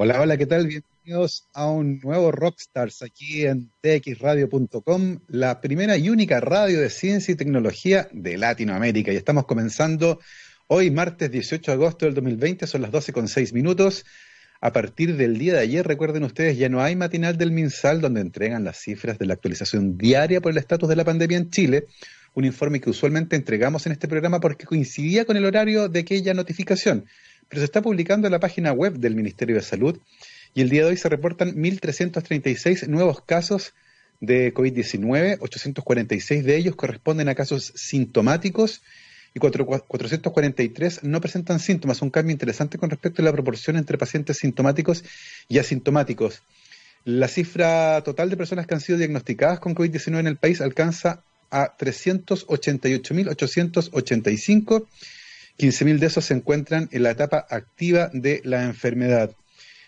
Hola, hola, ¿qué tal? Bienvenidos a un nuevo Rockstars aquí en txradio.com, la primera y única radio de ciencia y tecnología de Latinoamérica. Y estamos comenzando hoy, martes 18 de agosto del 2020, son las 12 con 6 minutos. A partir del día de ayer, recuerden ustedes, ya no hay matinal del MinSal donde entregan las cifras de la actualización diaria por el estatus de la pandemia en Chile, un informe que usualmente entregamos en este programa porque coincidía con el horario de aquella notificación pero se está publicando en la página web del Ministerio de Salud y el día de hoy se reportan 1.336 nuevos casos de COVID-19, 846 de ellos corresponden a casos sintomáticos y 443 no presentan síntomas, un cambio interesante con respecto a la proporción entre pacientes sintomáticos y asintomáticos. La cifra total de personas que han sido diagnosticadas con COVID-19 en el país alcanza a 388.885 15.000 de esos se encuentran en la etapa activa de la enfermedad.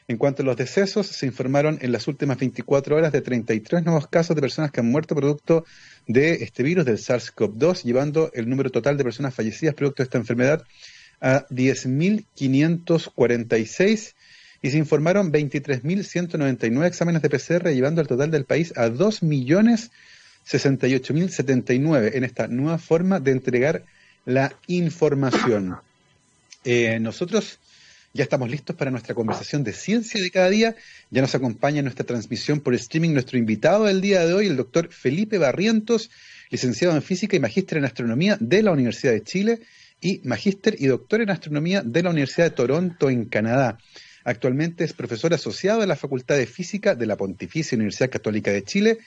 En cuanto a los decesos, se informaron en las últimas 24 horas de 33 nuevos casos de personas que han muerto producto de este virus, del SARS-CoV-2, llevando el número total de personas fallecidas producto de esta enfermedad a 10.546 y se informaron 23.199 exámenes de PCR, llevando el total del país a 2.068.079 en esta nueva forma de entregar la información. Eh, nosotros ya estamos listos para nuestra conversación de ciencia de cada día. Ya nos acompaña en nuestra transmisión por streaming nuestro invitado del día de hoy, el doctor Felipe Barrientos, licenciado en física y magíster en astronomía de la Universidad de Chile y magíster y doctor en astronomía de la Universidad de Toronto en Canadá. Actualmente es profesor asociado de la Facultad de Física de la Pontificia Universidad Católica de Chile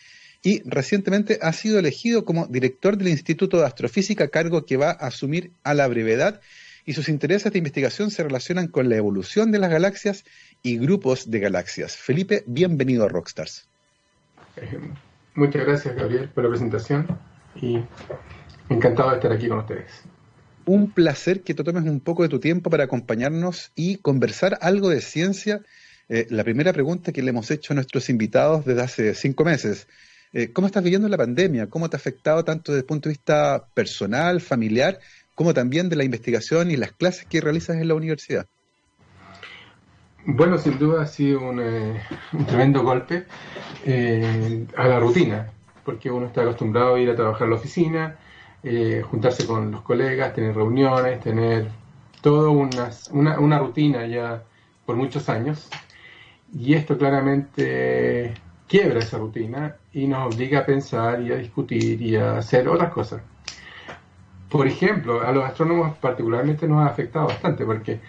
y recientemente ha sido elegido como director del Instituto de Astrofísica, cargo que va a asumir a la brevedad, y sus intereses de investigación se relacionan con la evolución de las galaxias y grupos de galaxias. Felipe, bienvenido a Rockstars. Eh, muchas gracias, Gabriel, por la presentación y encantado de estar aquí con ustedes. Un placer que te tomes un poco de tu tiempo para acompañarnos y conversar algo de ciencia. Eh, la primera pregunta que le hemos hecho a nuestros invitados desde hace cinco meses. Eh, ¿Cómo estás viviendo la pandemia? ¿Cómo te ha afectado tanto desde el punto de vista personal, familiar, como también de la investigación y las clases que realizas en la universidad? Bueno, sin duda ha sido un, eh, tremendo golpe eh, a la rutina, porque uno está acostumbrado a ir a trabajar en la oficina, juntarse con los colegas, tener reuniones, tener toda una, una rutina ya por muchos años. Y esto claramente quiebra esa rutina y nos obliga a pensar y a discutir y a hacer otras cosas. Por ejemplo, a los astrónomos particularmente nos ha afectado bastante porque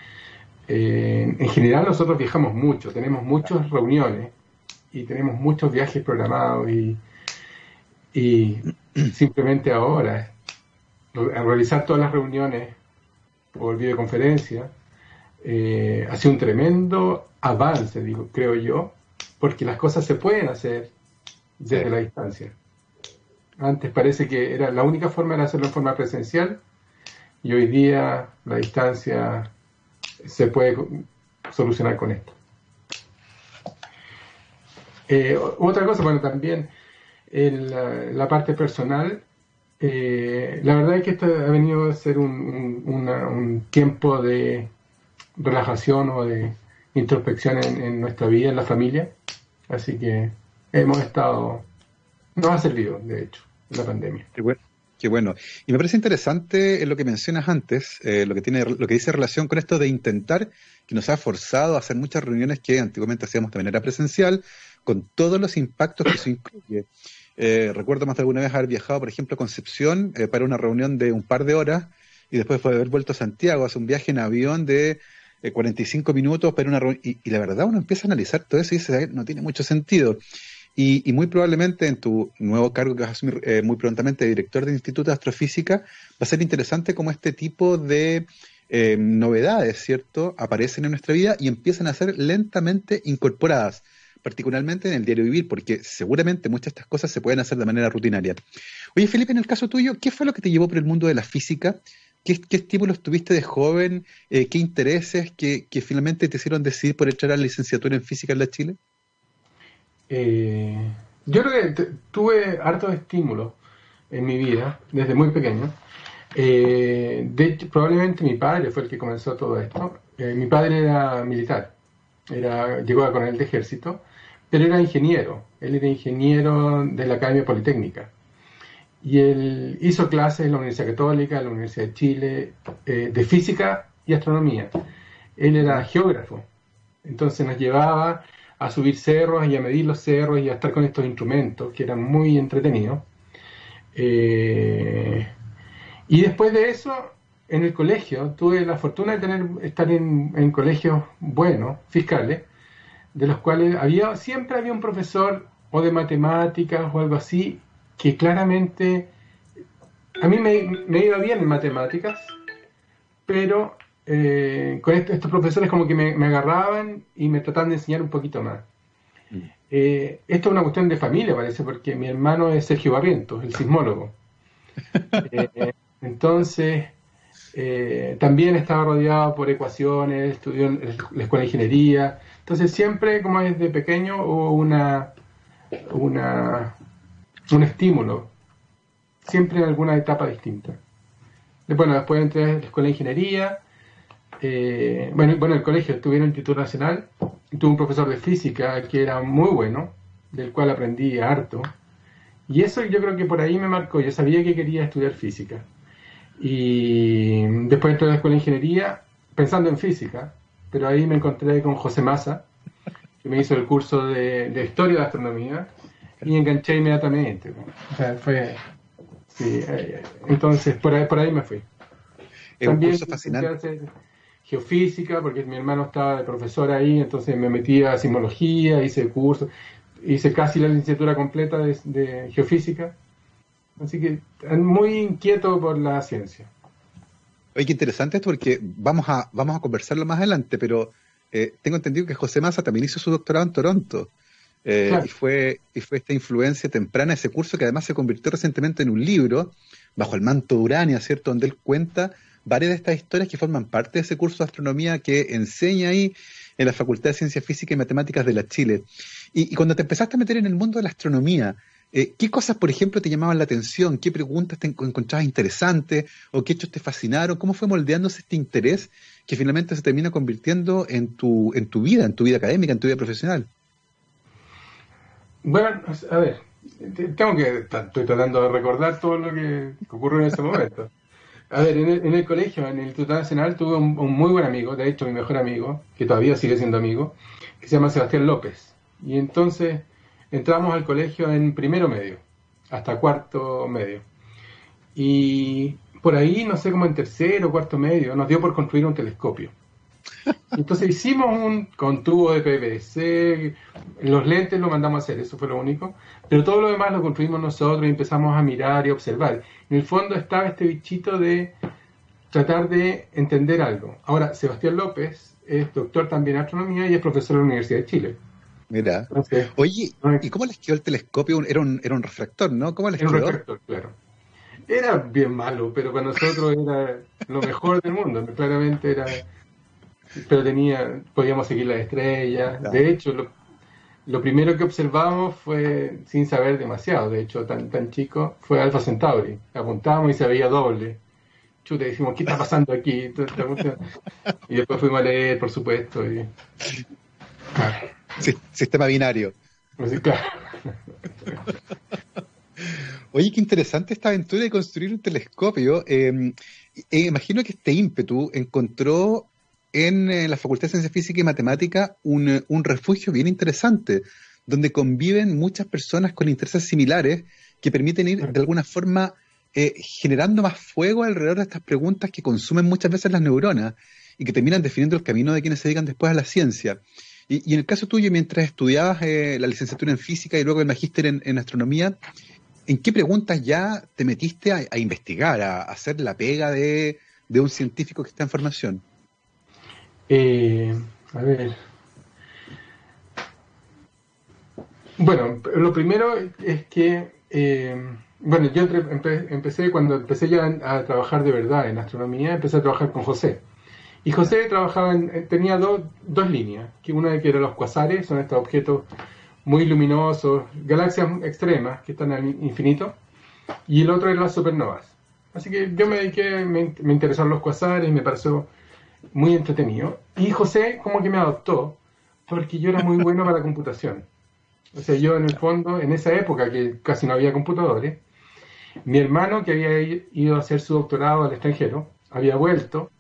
eh, en general nosotros viajamos mucho, tenemos muchas reuniones y tenemos muchos viajes programados y, y simplemente ahora realizar todas las reuniones por videoconferencia eh, ha sido un tremendo avance, digo, creo yo, porque las cosas se pueden hacer desde la distancia. Antes parece que era la única forma de hacerlo en forma presencial y hoy día la distancia se puede solucionar con esto. Eh, otra cosa, bueno, también la, parte personal, eh, la verdad es que esto ha venido a ser un tiempo de relajación o de introspección en, nuestra vida, en la familia. Así que hemos estado, nos ha servido, de hecho, la pandemia. Qué bueno. Y me parece interesante lo que mencionas antes, eh, lo que tiene, lo que dice relación con esto de intentar, que nos ha forzado a hacer muchas reuniones que antiguamente hacíamos de manera presencial, con todos los impactos que eso incluye. Eh, recuerdo más de alguna vez haber viajado, por ejemplo, a Concepción eh, para una reunión de un par de horas y después de haber vuelto a Santiago, hacer un viaje en avión de 45 eh, minutos para una reunión. Y, la verdad uno empieza a analizar todo eso y dice, no tiene mucho sentido. Y, muy probablemente en tu nuevo cargo que vas a asumir eh, muy prontamente, director del Instituto de Astrofísica, va a ser interesante cómo este tipo de eh, novedades, ¿cierto?, aparecen en nuestra vida y empiezan a ser lentamente incorporadas, particularmente en el diario vivir, porque seguramente muchas de estas cosas se pueden hacer de manera rutinaria. Oye, Felipe, en el caso tuyo, ¿qué fue lo que te llevó por el mundo de la física? ¿Qué, estímulos tuviste de joven? Eh, ¿Qué intereses que, finalmente te hicieron decidir por entrar a la licenciatura en física en la Chile? Eh, yo creo que tuve hartos estímulos en mi vida desde muy pequeño. Eh, de probablemente mi padre fue el que comenzó todo esto. mi padre era militar era, llegó a coronel de ejército, pero era ingeniero, él era ingeniero de la Academia Politécnica. Y él hizo clases en la Universidad Católica, en la Universidad de Chile, eh, de física y astronomía. Él era geógrafo, entonces nos llevaba a subir cerros y a medir los cerros y a estar con estos instrumentos que eran muy entretenidos. Eh, y después de eso, en el colegio, tuve la fortuna de tener, estar en, colegios buenos, fiscales, de los cuales había, siempre había un profesor o de matemáticas o algo así, que claramente a mí me, iba bien en matemáticas, pero eh, con estos profesores como que me, agarraban y me trataban de enseñar un poquito más. Mm. Eh, esto es una cuestión de familia, parece, porque mi hermano es Sergio Barrientos, el sismólogo. Eh, entonces, eh, también estaba rodeado por ecuaciones, estudió en la escuela de ingeniería. Entonces siempre, como desde pequeño, hubo una, una, un estímulo, siempre en alguna etapa distinta. Bueno, después entré a la escuela de ingeniería. Eh, bueno, bueno, el colegio estuve en el Instituto Nacional. Tuve un profesor de física que era muy bueno, del cual aprendí harto. Y eso yo creo que por ahí me marcó. Yo sabía que quería estudiar física. Y después entré a la escuela de ingeniería pensando en física, pero ahí me encontré con José Massa, que me hizo el curso de, historia de astronomía y enganché inmediatamente. O sea, fue. Sí, eh, entonces por ahí, por ahí me fui. También fascinante. geofísica, porque mi hermano estaba de profesor ahí, entonces me metí a sismología, hice curso, hice casi la licenciatura completa de geofísica Así que muy inquieto por la ciencia. Oye, qué interesante esto porque vamos a, vamos a conversarlo más adelante, pero eh, tengo entendido que José Massa también hizo su doctorado en Toronto. Eh, y, fue, y fue esta influencia temprana, ese curso que además se convirtió recientemente en un libro, bajo el manto de Urania, ¿cierto? Donde él cuenta varias de estas historias que forman parte de ese curso de astronomía que enseña ahí en la Facultad de Ciencias Físicas y Matemáticas de la Chile. Y, y, cuando te empezaste a meter en el mundo de la astronomía, eh, ¿Qué cosas, por ejemplo, te llamaban la atención? ¿Qué preguntas te encontrabas interesantes? ¿O qué hechos te fascinaron? ¿Cómo fue moldeándose este interés que finalmente se termina convirtiendo en tu, en tu vida, en tu vida académica, en tu vida profesional? Bueno, a ver, tengo que, estoy tratando de recordar todo lo que ocurrió en ese momento. A ver, en el, colegio, en el Instituto Nacional, tuve un, un, muy buen amigo, de hecho mi mejor amigo, que todavía sigue siendo amigo, que se llama Sebastián López. Y entonces entramos al colegio en primero medio, hasta cuarto medio. Y por ahí, no sé, como en tercero o cuarto medio, nos dio por construir un telescopio. Entonces hicimos un con tubo de PVC, los lentes lo mandamos a hacer, eso fue lo único, pero todo lo demás lo construimos nosotros y empezamos a mirar y observar. En el fondo estaba este bichito de tratar de entender algo. Ahora, Sebastián López es doctor también en astronomía y es profesor de la Universidad de Chile. Mira. Oye, ¿y cómo les quedó el telescopio? Era un, era un refractor, ¿no? ¿Cómo les era un refractor, claro. Era bien malo, pero para nosotros era lo mejor del mundo. Claramente era. Pero tenía. Podíamos seguir las estrellas. De hecho, lo, lo, primero que observamos fue sin saber demasiado. De hecho, tan, tan chico, fue Alpha Centauri. Apuntamos y se veía doble. Chuta, decimos, ¿qué está pasando aquí? Y después fuimos a leer, por supuesto. Y... sistema binario. Pues Oye, qué interesante esta aventura de construir un telescopio. Em, eh, imagino que este ímpetu encontró en, la Facultad de Ciencias Físicas y Matemática un, un, refugio bien interesante, donde conviven muchas personas con intereses similares que permiten ir de alguna forma eh, generando más fuego alrededor de estas preguntas que consumen muchas veces las neuronas y que terminan definiendo el camino de quienes se dedican después a la ciencia. Y, en el caso tuyo, mientras estudiabas eh, la licenciatura en física y luego el magíster en, astronomía, ¿en qué preguntas ya te metiste a, investigar, a, hacer la pega de, un científico que está en formación? Eh, a ver. Bueno, lo primero es que, eh, bueno, yo empecé cuando empecé ya a trabajar de verdad en astronomía, empecé a trabajar con José. Y José trabajaba en, eh, tenía dos líneas, que una que eran los cuasares, son estos objetos muy luminosos, galaxias extremas que están al infinito, y el otro eran las supernovas. Así que yo me dediqué, me, me interesaron los cuasares, me pareció muy entretenido. Y José como que me adoptó, Porque yo era muy bueno para la computación. O sea, yo en el fondo, en esa época que casi no había computadores, mi hermano que había ido a hacer su doctorado al extranjero, había vuelto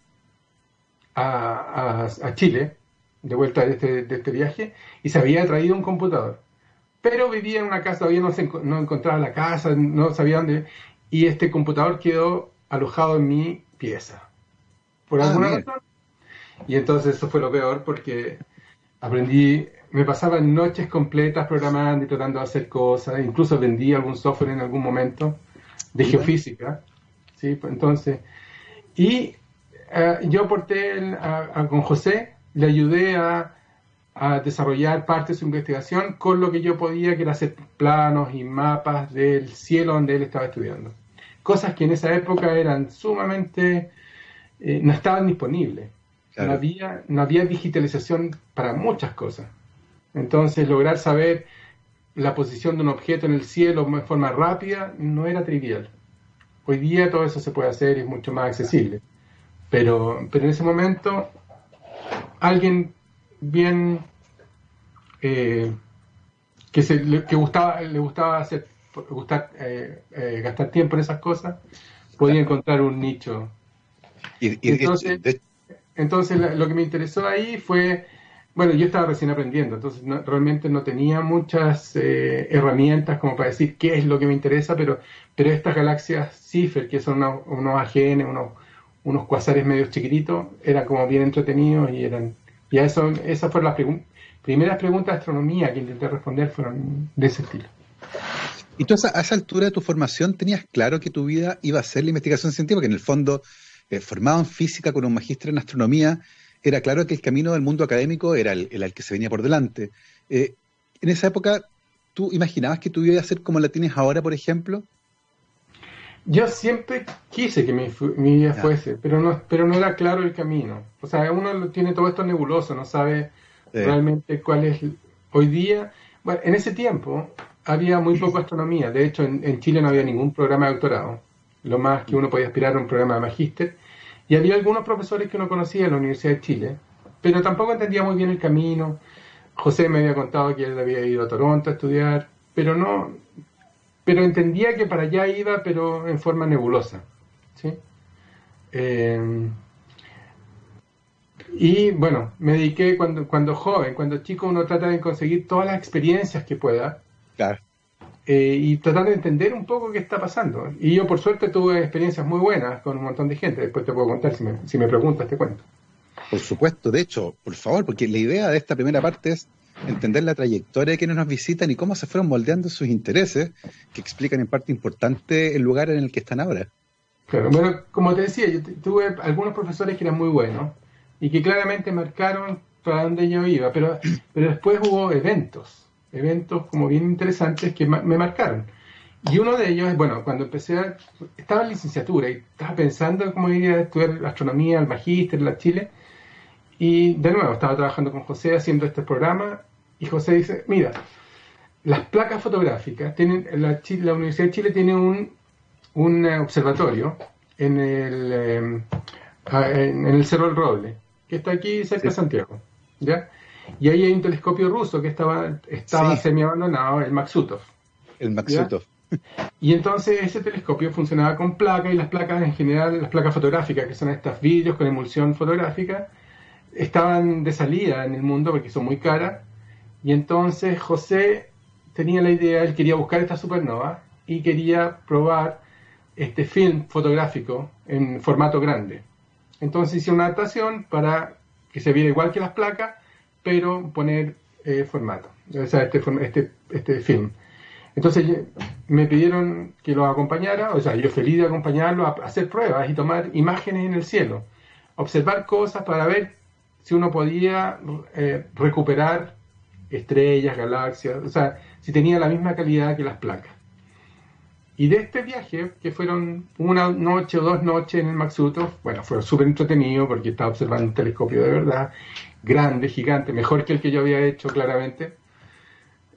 a, Chile, de vuelta de este, de este, viaje, y se había traído un computador. Pero vivía en una casa, todavía no, se, no encontraba la casa, no sabía dónde, y este computador quedó alojado en mi pieza. Por ah, alguna razón. Y entonces eso fue lo peor porque aprendí me pasaba noches completas programando y tratando de hacer cosas, incluso vendí algún software en algún momento de geofísica, ¿sí? Entonces, y eh, yo aporté con José, le ayudé a, a, desarrollar parte de su investigación con lo que yo podía, que era hacer planos y mapas del cielo donde él estaba estudiando. Cosas que en esa época eran sumamente, eh, no estaban disponibles. No, había, no había digitalización para muchas cosas. Entonces, lograr saber la posición de un objeto en el cielo de forma rápida no era trivial. Hoy día todo eso se puede hacer y es mucho más accesible. Pero, pero en ese momento, alguien bien eh, que, se, le, que gustaba, le gustaba hacer, gustar, eh, eh, gastar tiempo en esas cosas, podía encontrar un nicho. Y, entonces, entonces lo que me interesó ahí fue bueno, yo estaba recién aprendiendo, entonces realmente no tenía muchas eh, herramientas como para decir qué es lo que me interesa, pero, pero estas galaxias Cipher, que son unos, AGN, unos, unos cuasares medios chiquititos, eran como bien entretenidos y eran... Y a eso, esas fueron las primeras preguntas de astronomía que intenté responder, fueron de ese estilo. ¿Y tú a esa, altura de tu formación tenías claro que tu vida iba a ser la investigación científica? Que en el fondo, eh, formado en física con un magíster en astronomía, era claro que el camino del mundo académico era el, el que se venía por delante. Eh, en esa época, ¿tú imaginabas que tu vida iba a ser como la tienes ahora, por ejemplo? Yo siempre quise que mi, vida fuese, pero no, pero no era claro el camino. O sea, uno tiene todo esto nebuloso, no sabe realmente cuál es. Hoy día, bueno, en ese tiempo había muy poco astronomía. De hecho, en, en Chile no había ningún programa de doctorado. Lo más que uno podía aspirar a un programa de magíster y había algunos profesores que uno conocía en la Universidad de Chile, pero tampoco entendía muy bien el camino. José me había contado que él había ido a Toronto a estudiar, pero no, pero entendía que para allá iba, pero en forma nebulosa. ¿sí? Eh, y bueno, me dediqué cuando, cuando joven, cuando chico uno trata de conseguir todas las experiencias que pueda. Claro. Eh, y tratar de entender un poco qué está pasando. Y yo por suerte tuve experiencias muy buenas con un montón de gente, después te puedo contar si me, si me preguntas, te cuento. Por supuesto, de hecho, por favor, porque la idea de esta primera parte es entender la trayectoria de quienes nos visitan y cómo se fueron moldeando sus intereses, que explican en parte importante el lugar en el que están ahora. Claro, bueno, como te decía, yo tuve algunos profesores que eran muy buenos y que claramente marcaron para dónde yo iba, pero, pero después hubo eventos eventos como bien interesantes que me marcaron. Y uno de ellos, bueno, cuando empecé, a, estaba en licenciatura y estaba pensando cómo iría a estudiar astronomía, al magíster, en la Chile, y de nuevo estaba trabajando con José haciendo este programa, y José dice, mira, las placas fotográficas, tienen, la, la Universidad de Chile tiene un, un observatorio en el, em, en el Cerro del Roble, que está aquí cerca de Santiago, ¿ya? Y ahí hay un telescopio ruso que estaba, estaba semi abandonado, el Maksutov. El Maksutov. Y entonces ese telescopio funcionaba con placas y las placas en general, las placas fotográficas, que son estas vidrios con emulsión fotográfica, estaban de salida en el mundo porque son muy caras. Y entonces José tenía la idea, él quería buscar esta supernova y quería probar este film fotográfico en formato grande. Entonces hizo una adaptación para que se viera igual que las placas, pero poner eh, formato, o sea, este, este, este film. Entonces me pidieron que lo acompañara, o sea, yo feliz de acompañarlo a hacer pruebas y tomar imágenes en el cielo, observar cosas para ver si uno podía eh, recuperar estrellas, galaxias, o sea, si tenía la misma calidad que las placas. Y de este viaje, que fueron una noche o dos noches en el Maxuto, bueno, fue súper entretenido porque estaba observando un telescopio de verdad, grande, gigante, mejor que el que yo había hecho claramente.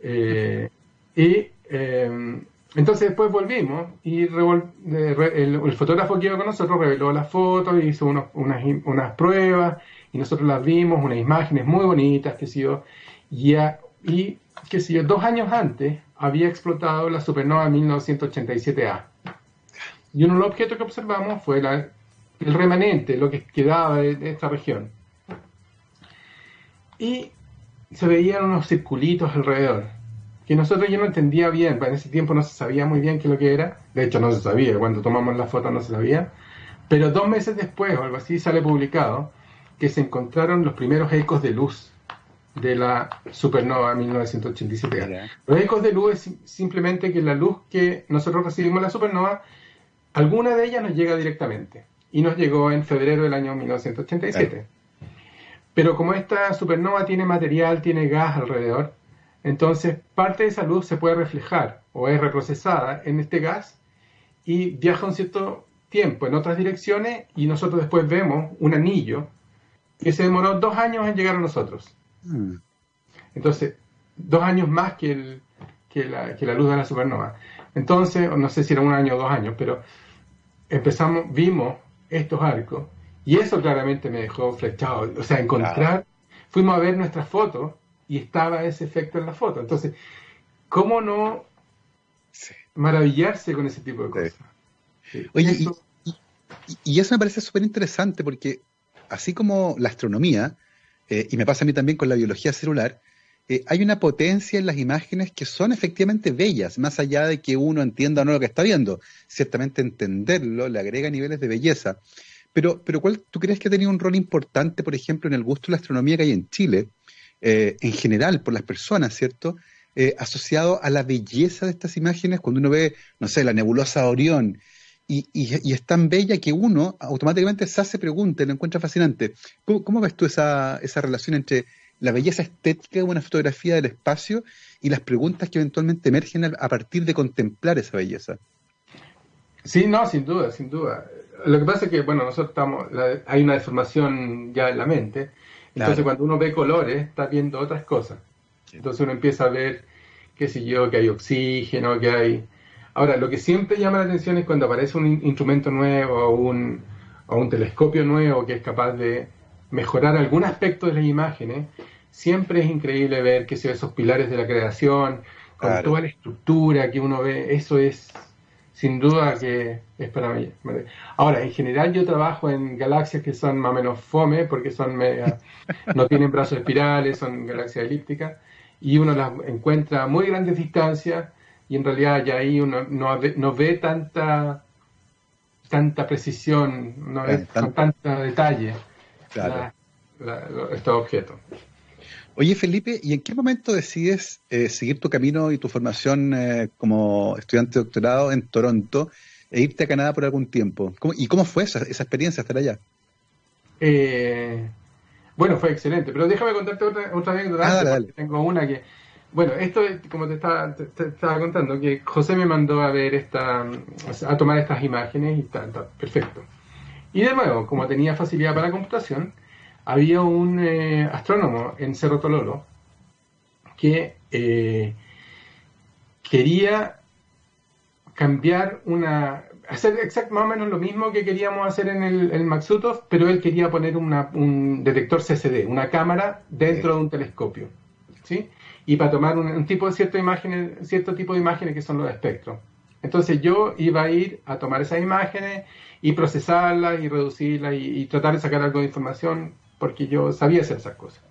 Eh, y eh, entonces después volvimos y el, fotógrafo que iba con nosotros reveló las fotos, hizo unas, unas, pruebas y nosotros las vimos, unas imágenes muy bonitas, que sé yo, y, y sé yo, dos años antes había explotado la supernova 1987A. Y uno de los objetos que observamos fue el remanente, lo que quedaba de, esta región. Y se veían unos circulitos alrededor, que nosotros ya no entendía bien, en ese tiempo no se sabía muy bien qué lo que era, de hecho no se sabía, cuando tomamos la foto no se sabía, pero dos meses después o algo así sale publicado que se encontraron los primeros ecos de luz de la supernova 1987. Los ecos de luz es simplemente que la luz que nosotros recibimos la supernova, alguna de ellas nos llega directamente. Y nos llegó en febrero del año 1987. Pero como esta supernova tiene material, tiene gas alrededor, entonces parte de esa luz se puede reflejar o es reprocesada en este gas y viaja un cierto tiempo en otras direcciones y nosotros después vemos un anillo que se demoró dos años en llegar a nosotros. Mm. Entonces, dos años más que, el, que, la, que la luz de la supernova. Entonces, no sé si era un año o dos años, pero empezamos, vimos estos arcos y eso claramente me dejó flechado. O sea, encontrar, fuimos a ver nuestras fotos y estaba ese efecto en la foto. Entonces, ¿cómo no maravillarse con ese tipo de cosas? Oye, y, y, eso me parece súper interesante porque así como la astronomía, eh, y me pasa a mí también con la biología celular, eh, hay una potencia en las imágenes que son efectivamente bellas, más allá de que uno entienda o no lo que está viendo. Ciertamente entenderlo le agrega niveles de belleza. Pero, pero ¿cuál tú crees que ha tenido un rol importante, por ejemplo, en el gusto de la astronomía que hay en Chile, eh, en general, por las personas, ¿cierto? asociado a la belleza de estas imágenes, cuando uno ve, no sé, la nebulosa Orión y, es tan bella que uno automáticamente se hace pregunta y lo encuentra fascinante. ¿Cómo, ves tú esa, esa, relación entre la belleza estética de una fotografía del espacio y las preguntas que eventualmente emergen a, partir de contemplar esa belleza? Sí, no, sin duda, sin duda. Lo que pasa es que, bueno, nosotros estamos, hay una deformación ya en la mente, entonces cuando uno ve colores, está viendo otras cosas. Entonces uno empieza a ver, qué sé yo, que hay oxígeno, que hay Ahora, lo que siempre llama la atención es cuando aparece un instrumento nuevo o un, un telescopio nuevo que es capaz de mejorar algún aspecto de las imágenes. Siempre es increíble ver que se esos pilares de la creación, con toda la estructura que uno ve. Eso es sin duda que es para mí. Ahora, en general yo trabajo en galaxias que son más o menos fome, porque son media, no tienen brazos espirales, son galaxias elípticas, y uno las encuentra a muy grandes distancias y en realidad ya ahí uno no, no ve tanta tanta precisión, no ve con tanto detalle estos objetos. Oye Felipe, ¿y en qué momento decides eh, seguir tu camino y tu formación eh, como estudiante de doctorado en Toronto e irte a Canadá por algún tiempo? ¿Y cómo fue esa, esa experiencia estar allá? Eh, bueno, fue excelente, pero déjame contarte otra, otra anécdota. Ah, tengo una que bueno, esto, como te estaba, estaba, contando, que José me mandó a ver esta, a tomar estas imágenes y está, perfecto. Y de nuevo, como tenía facilidad para la computación, había un eh, astrónomo en Cerro Tololo que eh, quería cambiar una, hacer exact, más o menos lo mismo que queríamos hacer en el, el Maxutov, pero él quería poner un detector CCD, una cámara dentro de un telescopio. ¿sí? y para tomar un, tipo de cierto, imágenes, cierto tipo de imágenes que son los espectros. Entonces yo iba a ir a tomar esas imágenes y procesarlas y reducirlas y, tratar de sacar algo de información porque yo sabía hacer esas cosas.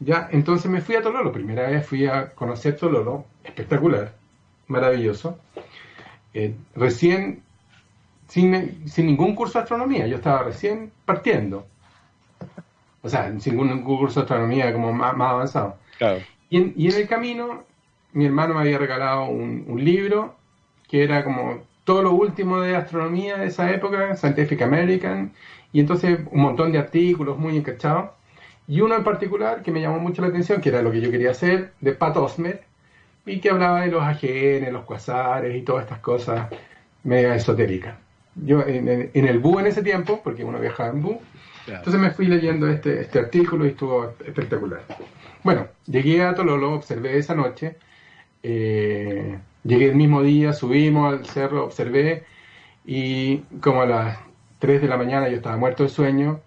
Ya, entonces me fui a Tololo, primera vez fui a conocer Tololo, espectacular, maravilloso. Eh, recién, sin, sin, ningún curso de astronomía, yo estaba recién partiendo. O sea, sin ningún curso de astronomía como más, más avanzado. Claro. Y en, el camino, mi hermano me había regalado un, libro que era como todo lo último de astronomía de esa época, Scientific American, y entonces un montón de artículos muy encachados. Y uno en particular que me llamó mucho la atención, que era lo que yo quería hacer, de Pat Osmer, y que hablaba de los AGN, los cuasares y todas estas cosas mega esotéricas. Yo en, el BU en ese tiempo, porque uno viajaba en BU, entonces me fui leyendo este, este artículo y estuvo espectacular. Bueno, llegué a Tololo, observé esa noche, eh, llegué el mismo día, subimos al cerro, observé y como a las 3 de la mañana yo estaba muerto de sueño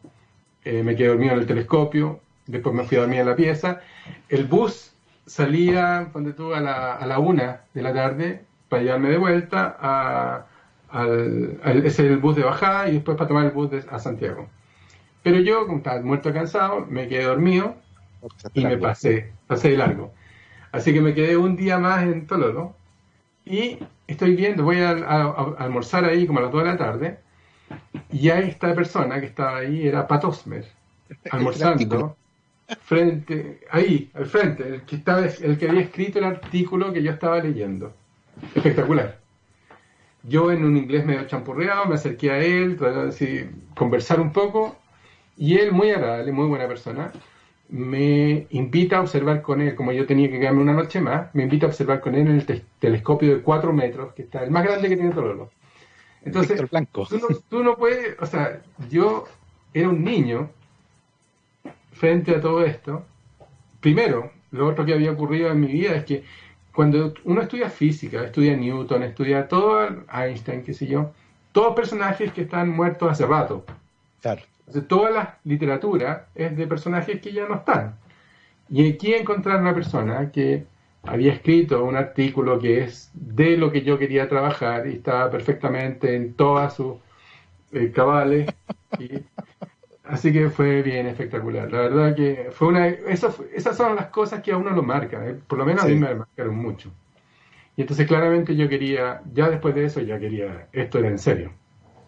eh, me quedé dormido en el telescopio, después me fui a dormir en la pieza. El bus salía, donde tú, a la, a la una de la tarde para llevarme de vuelta a, al, ese es el bus de bajada y después para tomar el bus a Santiago. Pero yo, como estaba muerto cansado, me quedé dormido y me pasé, pasé de largo. Así que me quedé un día más en Tololo y estoy viendo, voy a, almorzar ahí como a las 2 de la tarde y ahí esta persona que estaba ahí era Pat Osmer, almorzando frente, ahí, al frente, el que, estaba, el que había escrito el artículo que yo estaba leyendo. Espectacular. Yo en un inglés medio champurreado me acerqué a él, traté de conversar un poco y él, muy agradable, muy buena persona, me invita a observar con él, como yo tenía que quedarme una noche más, me invita a observar con él en el telescopio de 4 metros, que está el más grande que tiene Tololo. Entonces, Tú, no, tú no puedes, o sea, yo era un niño frente a todo esto. Primero, lo otro que había ocurrido en mi vida es que cuando uno estudia física, estudia Newton, estudia todo Einstein, qué sé yo, todos personajes que están muertos hace rato. Claro toda la literatura es de personajes que ya no están. Y aquí encontrar una persona que había escrito un artículo que es de lo que yo quería trabajar y estaba perfectamente en todas sus eh, cabales. así que fue bien espectacular. La verdad que fue una... esas son las cosas que a uno lo marcan. ¿eh? Por lo menos a mí me marcaron mucho. Y entonces claramente yo quería, ya después de eso ya quería, esto era en serio.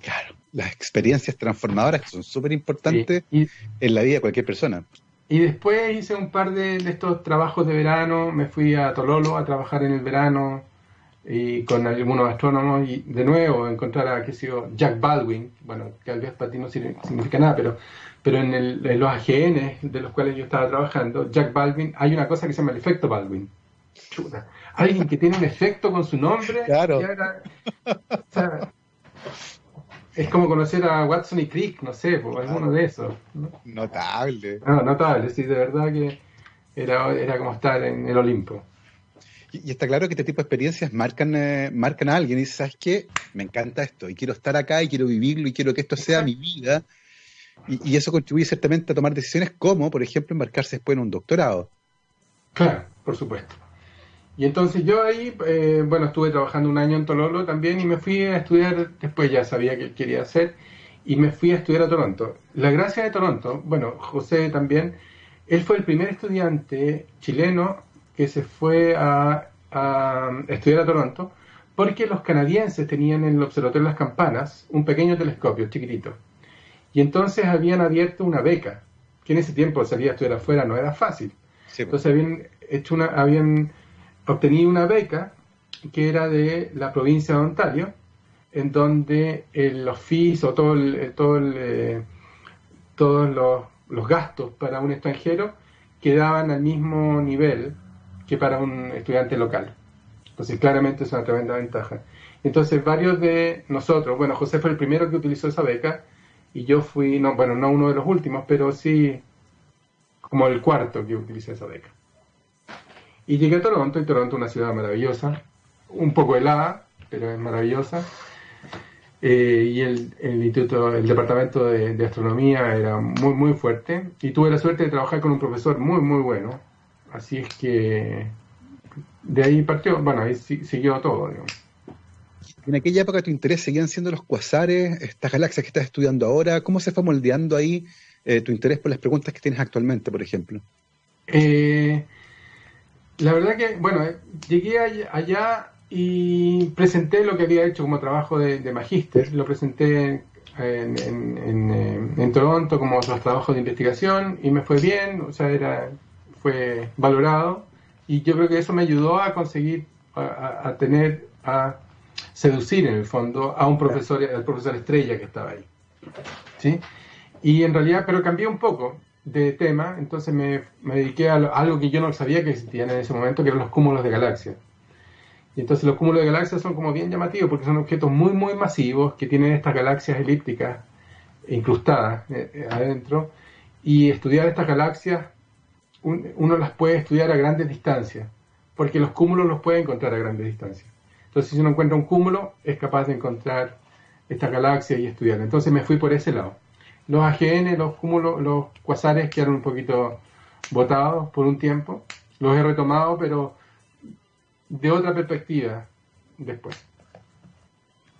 Claro las experiencias transformadoras que son súper importantes en la vida de cualquier persona. Y después hice un par de, estos trabajos de verano, me fui a Tololo a trabajar en el verano y con algunos astrónomos y de nuevo encontrar a, qué sé yo, Jack Baldwin, bueno, que al vez para ti no significa nada, pero, pero en, los AGN de los cuales yo estaba trabajando, Jack Baldwin, hay una cosa que se llama el efecto Baldwin. Chuta. Alguien que tiene un efecto con su nombre. Claro. Es como conocer a Watson y Crick, no sé, por alguno de esos. Notable. No, notable, sí, de verdad que era, era como estar en el Olimpo. Y, está claro que este tipo de experiencias marcan, eh, marcan a alguien y dices, ¿sabes qué? Me encanta esto y quiero estar acá y quiero vivirlo y quiero que esto sea mi vida. Y, y, eso contribuye ciertamente a tomar decisiones como, por ejemplo, embarcarse después en un doctorado. Claro, por supuesto. Y entonces yo ahí, eh, bueno, estuve trabajando un año en Tololo también y me fui a estudiar, después ya sabía que quería hacer, y me fui a estudiar a Toronto. La gracia de Toronto, bueno, José también, él fue el primer estudiante chileno que se fue a, estudiar a Toronto porque los canadienses tenían en el Observatorio de las Campanas un pequeño telescopio chiquitito. Y entonces habían abierto una beca, que en ese tiempo salir a estudiar afuera no era fácil. Pues. Entonces habían hecho una, habían obtení una beca que era de la provincia de Ontario, en donde los fees o todo todo eh, todos los, gastos para un extranjero quedaban al mismo nivel que para un estudiante local. Entonces, claramente es una tremenda ventaja. Entonces, varios de nosotros, bueno, José fue el primero que utilizó esa beca y yo fui, no, bueno, no uno de los últimos, pero sí como el cuarto que utilicé esa beca. Y llegué a Toronto, y Toronto es una ciudad maravillosa, un poco helada, pero es maravillosa. Eh, y el, instituto, el departamento de, astronomía era muy, muy fuerte. Y tuve la suerte de trabajar con un profesor muy, muy bueno. Así es que de ahí partió, bueno, ahí siguió todo, En aquella época tu interés seguían siendo los cuasares, estas galaxias que estás estudiando ahora. ¿Cómo se fue moldeando ahí eh, tu interés por las preguntas que tienes actualmente, por ejemplo? Eh, la verdad que, bueno, eh, llegué allá y presenté lo que había hecho como trabajo de, de magíster, lo presenté en, en, en, Toronto como otros trabajos de investigación y me fue bien, o sea, era, fue valorado y yo creo que eso me ayudó a conseguir, a, tener, a seducir en el fondo a un profesor, al profesor estrella que estaba ahí. ¿sí? Y en realidad, pero cambié un poco de tema, entonces me, dediqué a, algo que yo no sabía que existían en ese momento, que eran los cúmulos de galaxias. Y entonces los cúmulos de galaxias son como bien llamativos porque son objetos muy, muy masivos que tienen estas galaxias elípticas incrustadas eh, eh, adentro. Y estudiar estas galaxias, uno las puede estudiar a grandes distancias, porque los cúmulos los puede encontrar a grandes distancias. Entonces, si uno encuentra un cúmulo, es capaz de encontrar esta galaxia y estudiarla. Entonces me fui por ese lado. Los AGN, los cúmulos, los cuasares quedaron un poquito botados por un tiempo. Los he retomado, pero de otra perspectiva después.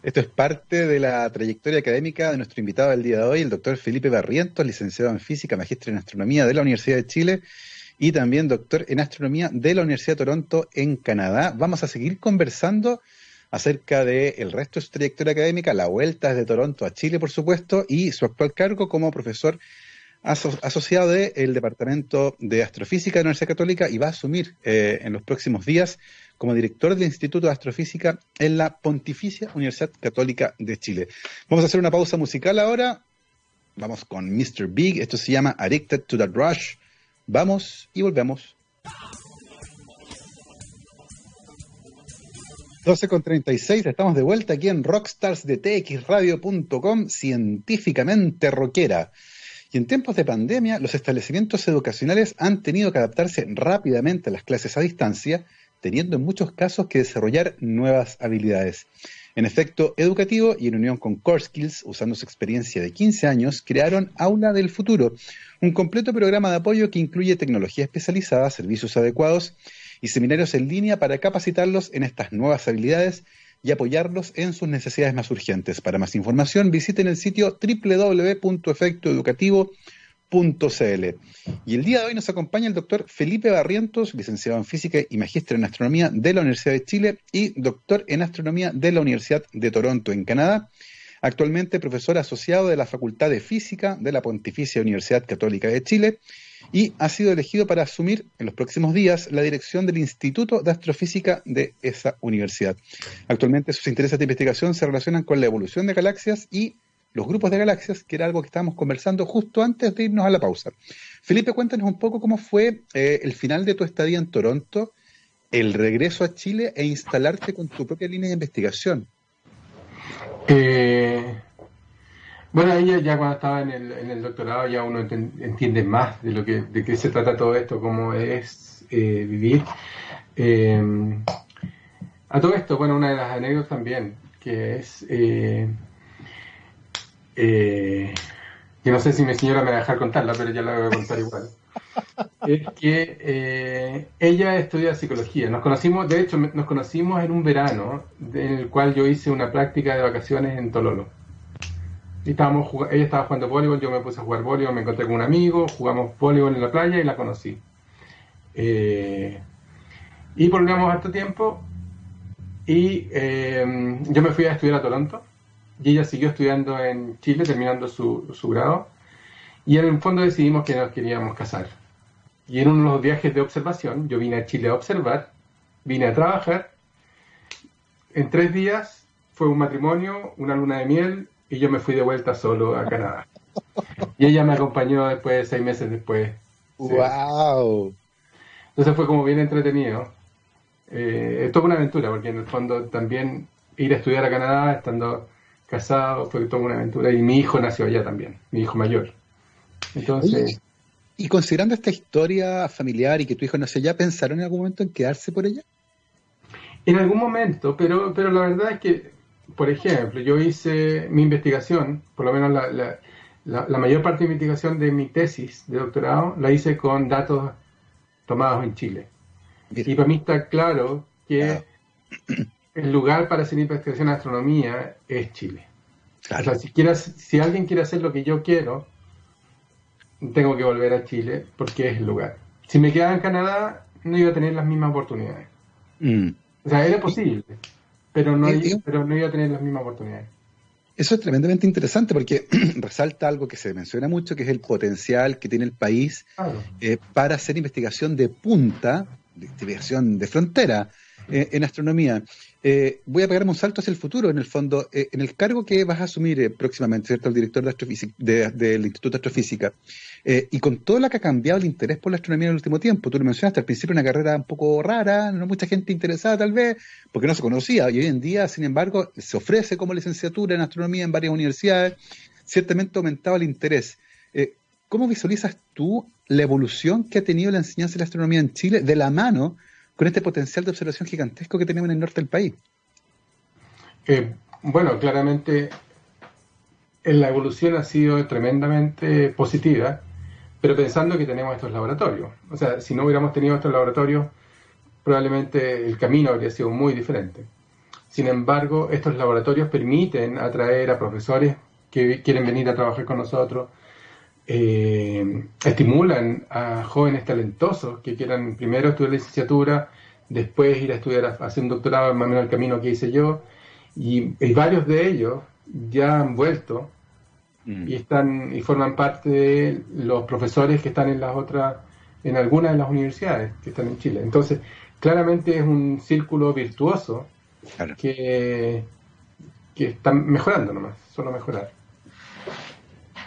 Esto es parte de la trayectoria académica de nuestro invitado del día de hoy, el doctor Felipe Barrientos, licenciado en Física, magíster en Astronomía de la Universidad de Chile y también doctor en Astronomía de la Universidad de Toronto en Canadá. Vamos a seguir conversando acerca del resto de su trayectoria académica, la vuelta desde Toronto a Chile, por supuesto, y su actual cargo como profesor asociado del Departamento de Astrofísica de la Universidad Católica y va a asumir eh, en los próximos días como director del Instituto de Astrofísica en la Pontificia Universidad Católica de Chile. Vamos a hacer una pausa musical ahora. Vamos con Mr. Big. Esto se llama Addicted to the Rush. Vamos y volvemos. 12 con 36, estamos de vuelta aquí en rockstarsdetxradio.com, científicamente rockera. Y en tiempos de pandemia, los establecimientos educacionales han tenido que adaptarse rápidamente a las clases a distancia teniendo en muchos casos que desarrollar nuevas habilidades. En efecto educativo y en unión con Core Skills, usando su experiencia de 15 años, crearon Aula del Futuro, un completo programa de apoyo que incluye tecnología especializada, servicios adecuados y seminarios en línea para capacitarlos en estas nuevas habilidades y apoyarlos en sus necesidades más urgentes. Para más información, visiten el sitio www.efectoeducativo.com y el día de hoy nos acompaña el doctor Felipe Barrientos, licenciado en Física y magíster en Astronomía de la Universidad de Chile y doctor en Astronomía de la Universidad de Toronto, en Canadá. Actualmente profesor asociado de la Facultad de Física de la Pontificia Universidad Católica de Chile y ha sido elegido para asumir en los próximos días la dirección del Instituto de Astrofísica de esa universidad. Actualmente sus intereses de investigación se relacionan con la evolución de galaxias y los grupos de galaxias, que era algo que estábamos conversando justo antes de irnos a la pausa. Felipe, cuéntanos un poco cómo fue eh, el final de tu estadía en Toronto, el regreso a Chile e instalarte con tu propia línea de investigación. Eh, bueno, ella ya cuando estaba en el, doctorado ya uno entiende más de lo que de qué se trata todo esto, cómo es eh, vivir. a todo esto, bueno, una de las anécdotas también, que es eh, que no sé si mi señora me va a dejar contarla, pero ya la voy a contar igual. es que eh, ella estudia psicología. Nos conocimos, de hecho, nos conocimos en un verano en el cual yo hice una práctica de vacaciones en Tololo. Estábamos, ella estaba jugando voleibol, yo me puse a jugar voleibol, me encontré con un amigo, jugamos voleibol en la playa y la conocí. Eh, y volvimos harto tiempo y eh, yo me fui a estudiar a Toronto y ella siguió estudiando en Chile, terminando su, grado, y en el fondo decidimos que nos queríamos casar. Y en uno de los viajes de observación, yo vine a Chile a observar, vine a trabajar, en tres días fue un matrimonio, una luna de miel, y yo me fui de vuelta solo a Canadá. Y ella me acompañó después, seis meses después. ¡Wow! Entonces fue como bien entretenido. Eh, es toda una aventura, porque en el fondo también ir a estudiar a Canadá, estando casado, fue toda una aventura y mi hijo nació allá también, mi hijo mayor. Entonces... y considerando esta historia familiar y que tu hijo nació allá, ¿pensaron en algún momento en quedarse por ella? En algún momento, pero, pero la verdad es que, por ejemplo, yo hice mi investigación, por lo menos la, la, mayor parte de mi investigación de mi tesis de doctorado, la hice con datos tomados en Chile. Y para mí está claro que el lugar para hacer investigación en astronomía es Chile. O sea, si, si alguien quiere hacer lo que yo quiero, tengo que volver a Chile porque es el lugar. Si me quedaba en Canadá, no iba a tener las mismas oportunidades. Mm. O sea, era posible, pero no, pero no iba a tener las mismas oportunidades. Eso es tremendamente interesante porque resalta algo que se menciona mucho, que es el potencial que tiene el país eh, para hacer investigación de punta, de investigación de frontera eh, en astronomía. Eh, voy a pegarme un salto hacia el futuro, en el fondo, eh, en el cargo que vas a asumir eh, próximamente, ¿cierto? El director de astrofísica, del Instituto de Astrofísica, y con todo lo que ha cambiado el interés por la astronomía en el último tiempo, tú lo mencionaste al principio, una carrera un poco rara, no mucha gente interesada tal vez, porque no se conocía, y hoy en día, sin embargo, se ofrece como licenciatura en astronomía en varias universidades, ciertamente ha aumentado el interés. ¿Cómo visualizas tú la evolución que ha tenido la enseñanza de la astronomía en Chile de la mano con este potencial de observación gigantesco que tenemos en el norte del país? Eh, bueno, claramente la evolución ha sido tremendamente positiva, pero pensando que tenemos estos laboratorios. O sea, si no hubiéramos tenido estos laboratorios, probablemente el camino habría sido muy diferente. Sin embargo, estos laboratorios permiten atraer a profesores que quieren venir a trabajar con nosotros, eh, estimulan a jóvenes talentosos que quieran primero estudiar licenciatura, después ir a estudiar, a hacer un doctorado, más o menos el camino que hice yo, y, varios de ellos ya han vuelto mm. y están y forman parte de los profesores que están en las otras, en algunas de las universidades que están en Chile. Entonces, claramente es un círculo virtuoso que, que están mejorando nomás, solo mejorar.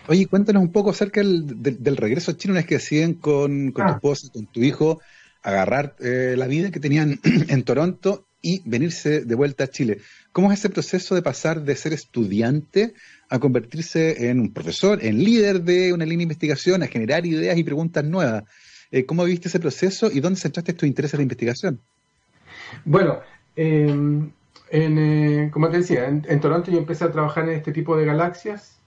Oye, cuéntanos un poco acerca del, regreso a Chile una vez que deciden con, tu ah. esposa, con tu hijo, agarrar eh, la vida que tenían en Toronto y venirse de vuelta a Chile. ¿Cómo es ese proceso de pasar de ser estudiante a convertirse en un profesor, en líder de una línea de investigación, a generar ideas y preguntas nuevas? Eh, ¿Cómo viste ese proceso y dónde centraste tus intereses de investigación? Bueno, em, eh, como te decía, en, Toronto yo empecé a trabajar en este tipo de galaxias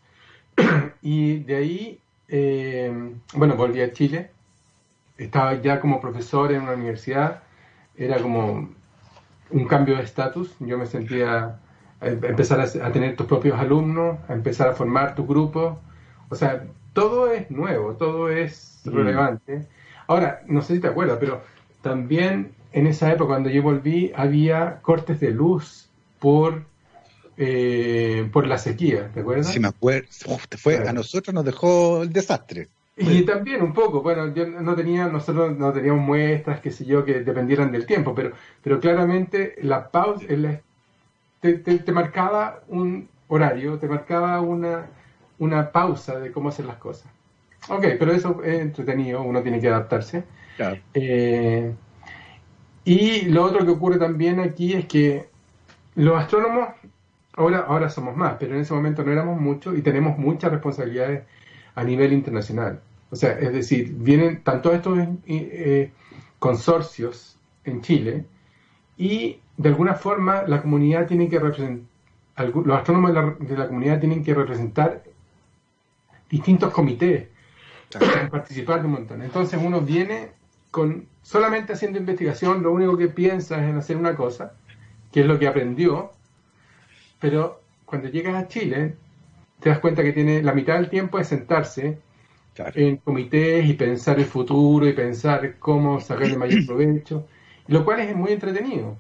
y de ahí, em, bueno, volví a Chile. Estaba ya como profesor en una universidad. Era como un cambio de estatus. Yo me sentía a empezar a, tener tus propios alumnos, a empezar a formar tu grupo. O sea, todo es nuevo, todo es mm. relevante. Ahora, no sé si te acuerdas, pero también en esa época, cuando yo volví, había cortes de luz por, eh, por la sequía, ¿te acuerdas? Sí, me acuerdo. fue, A nosotros nos dejó el desastre. Y también un poco, bueno, yo no tenía, nosotros no teníamos muestras, qué sé yo, que dependieran del tiempo, pero, pero claramente la pausa, te, te, marcaba un horario, te marcaba una, una pausa de cómo hacer las cosas. Ok, pero eso es entretenido, uno tiene que adaptarse. Eh, y lo otro que ocurre también aquí es que los astrónomos, ahora, ahora somos más, pero en ese momento no éramos muchos y tenemos muchas responsabilidades a nivel internacional. O sea, es decir, vienen tanto estos eh, consorcios en Chile y de alguna forma la comunidad tiene que representar, los astrónomos de la, comunidad tienen que representar distintos comités, participar de un montón. Entonces uno viene con solamente haciendo investigación, lo único que piensa es en hacer una cosa, que es lo que aprendió, pero cuando llegas a Chile te das cuenta que tiene la mitad del tiempo es sentarse en comités y pensar el futuro y pensar cómo sacarle mayor provecho, lo cual es muy entretenido.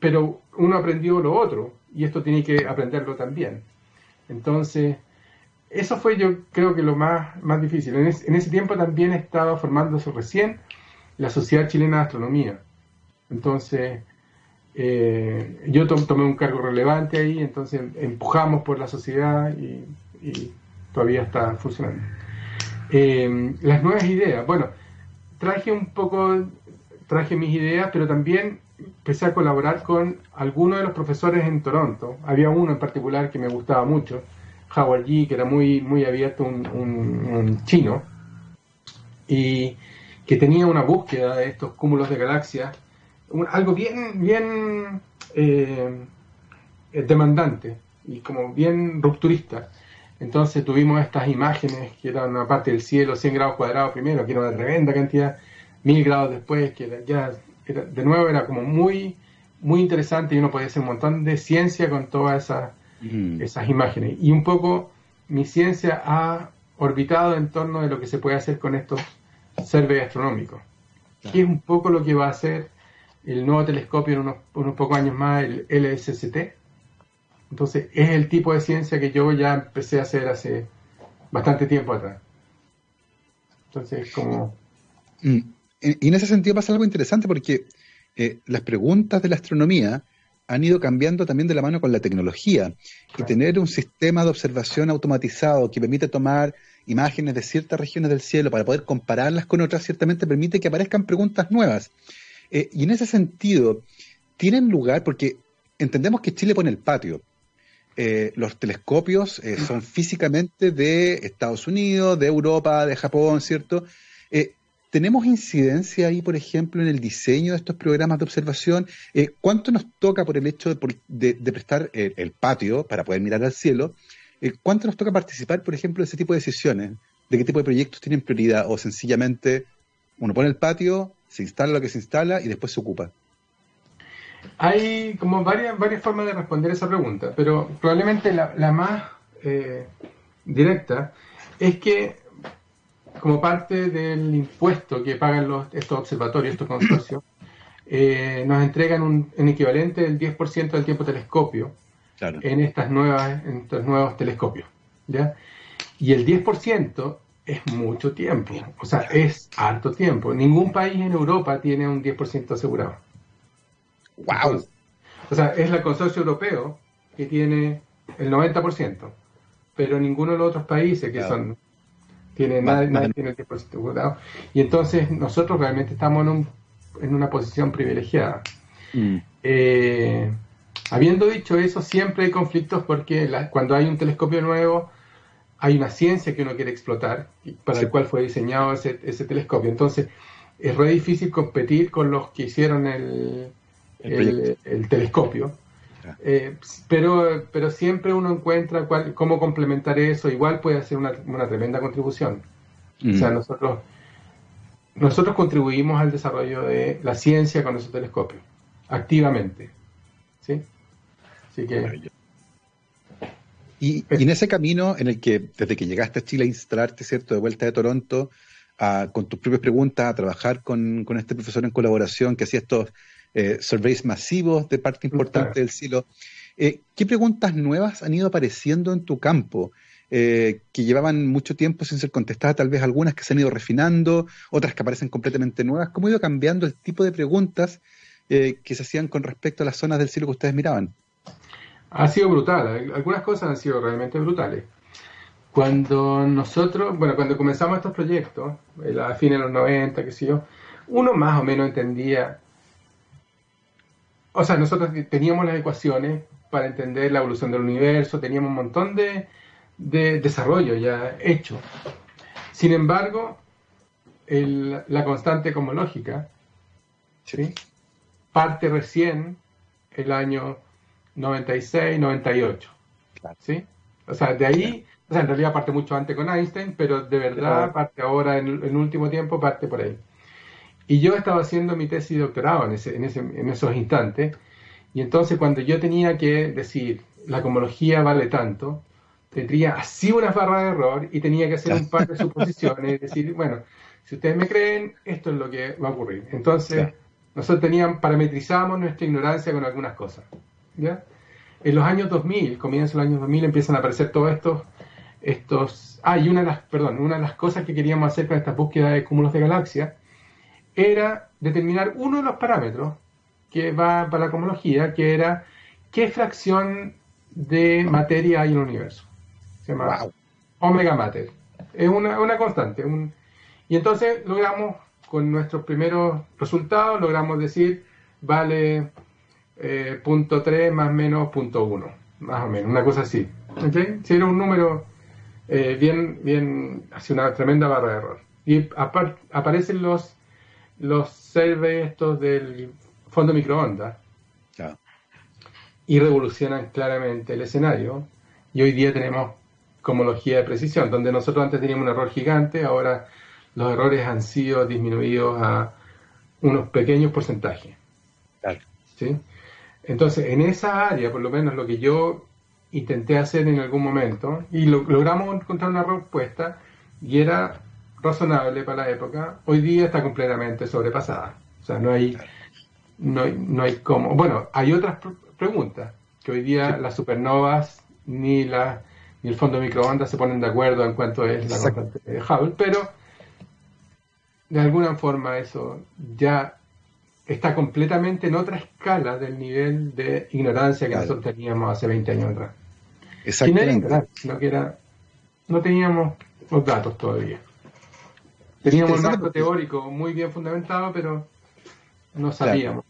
Pero uno aprendió lo otro y esto tiene que aprenderlo también. Entonces, eso fue yo creo que lo más, más difícil. En, ese tiempo también estaba formándose recién la Sociedad Chilena de Astronomía. Entonces, eh, yo tomé un cargo relevante ahí, entonces empujamos por la sociedad y todavía está funcionando. Eh, las nuevas ideas. Bueno, traje un poco, traje mis ideas, pero también empecé a colaborar con algunos de los profesores en Toronto. Había uno en particular que me gustaba mucho, Howard G, que era muy, muy abierto, un, chino, y que tenía una búsqueda de estos cúmulos de galaxias, algo bien, bien eh, demandante y como bien rupturista. Entonces tuvimos estas imágenes que eran una parte del cielo, 100 grados cuadrados primero, que era una tremenda cantidad, 1000 grados después, que ya de nuevo era como muy, muy interesante y uno podía hacer un montón de ciencia con todas esas, mm. esas imágenes. Y un poco mi ciencia ha orbitado en torno de lo que se puede hacer con estos surveys astronómicos, que es un poco lo que va a hacer el nuevo telescopio en unos, unos pocos años más, el LSST, entonces, es el tipo de ciencia que yo ya empecé a hacer hace bastante tiempo atrás. Entonces, como... Mm. Y en ese sentido pasa algo interesante porque eh, las preguntas de la astronomía han ido cambiando también de la mano con la tecnología. Y tener un sistema de observación automatizado que permite tomar imágenes de ciertas regiones del cielo para poder compararlas con otras, ciertamente permite que aparezcan preguntas nuevas. Eh, y en ese sentido, tienen lugar, porque entendemos que Chile pone el patio, eh, los telescopios eh, son físicamente de Estados Unidos, de Europa, de Japón, ¿cierto? ¿Tenemos incidencia ahí, por ejemplo, en el diseño de estos programas de observación? ¿Cuánto nos toca por el hecho de, prestar el, patio para poder mirar al cielo? ¿Cuánto nos toca participar, por ejemplo, de ese tipo de decisiones? ¿De qué tipo de proyectos tienen prioridad? ¿O sencillamente uno pone el patio, se instala lo que se instala y después se ocupa? Hay como varias, varias formas de responder esa pregunta, pero probablemente la, más eh, directa es que como parte del impuesto que pagan los, estos observatorios, estos consorcios, eh, nos entregan un, equivalente del 10% del tiempo telescopio en, estas nuevas, en estos nuevos telescopios. ¿ya? Y el 10% es mucho tiempo, o sea, es alto tiempo. Ningún país en Europa tiene un 10% asegurado. ¡Wow! O sea, es el consorcio europeo que tiene el 90%, pero ninguno de los otros países que son tiene nadie, tiene el 10% asegurado. Y entonces nosotros realmente estamos en, un, en una posición privilegiada. Mm. Eh, habiendo dicho eso, siempre hay conflictos porque cuando hay un telescopio nuevo, hay una ciencia que uno quiere explotar, para el cual fue diseñado ese, ese telescopio. Entonces, es re difícil competir con los que hicieron el, el, telescopio. Eh, pero, pero siempre uno encuentra cuál, cómo complementar eso. Igual puede hacer una, una tremenda contribución. O sea, mm. nosotros, nosotros contribuimos al desarrollo de la ciencia con esos telescopios, activamente. ¿sí? Así que... Y, en ese camino en el que desde que llegaste a Chile a instalarte, ¿cierto?, de vuelta de Toronto, con tus propias preguntas, a trabajar con, con, este profesor en colaboración que hacía estos eh, surveys masivos de parte importante del silo. Eh, ¿Qué preguntas nuevas han ido apareciendo en tu campo? Eh, que llevaban mucho tiempo sin ser contestadas, tal vez algunas que se han ido refinando, otras que aparecen completamente nuevas. ¿Cómo ha ido cambiando el tipo de preguntas que se hacían con respecto a las zonas del cielo que ustedes miraban? Ha sido brutal, algunas cosas han sido realmente brutales. Cuando nosotros, bueno, cuando comenzamos estos proyectos, a fines de los 90, qué sé yo, uno más o menos entendía o sea, nosotros teníamos las ecuaciones para entender la evolución del universo, teníamos un montón de, desarrollo ya hecho. Sin embargo, la constante cosmológica ¿sí? parte recién el año 96, 98. ¿sí? O sea, de ahí, o sea, en realidad parte mucho antes con Einstein, pero de verdad parte ahora, en el último tiempo, parte por ahí. Y yo estaba haciendo mi tesis de doctorado en, ese, en, ese, en esos instantes, y entonces cuando yo tenía que decir, la cosmología vale tanto, tendría así una barra de error y tenía que hacer un par de suposiciones y decir, bueno, si ustedes me creen, esto es lo que va a ocurrir. Entonces, nosotros teníamos, parametrizamos nuestra ignorancia con algunas cosas. ¿Ya? En los años 2000, comienzo los años 2000, empiezan a aparecer todos estos, estos... Ah, y una de las, perdón, una de las cosas que queríamos hacer con esta búsqueda de cúmulos de galaxias era determinar uno de los parámetros que va para la cosmología, que era qué fracción de materia hay en el universo. Se llama omega mater. Es una, una constante. y entonces logramos, con nuestros primeros resultados, logramos decir, vale eh, punto 3 más menos punto 1, más o menos, una cosa así. ¿Okay? Si era un número eh, bien, bien, hace una tremenda barra de error. Y aparecen los los surveys estos del fondo microondas y revolucionan claramente el escenario. Y hoy día tenemos comología de precisión, donde nosotros antes teníamos un error gigante, ahora los errores han sido disminuidos a unos pequeños porcentajes. ¿sí? Entonces, en esa área, por lo menos lo que yo intenté hacer en algún momento, y logramos encontrar una respuesta, y era razonable para la época, hoy día está completamente sobrepasada. O sea, no hay, no hay, no hay cómo. Bueno, hay otras preguntas, que hoy día las supernovas ni, la, ni el fondo de microondas se ponen de acuerdo en cuanto es la constante de Hubble, pero de alguna forma eso ya está completamente en otra escala del nivel de ignorancia que nosotros teníamos hace 20 años atrás. Exactamente. no, que era, no teníamos los datos todavía. Teníamos un marco teórico muy bien fundamentado, pero no sabíamos.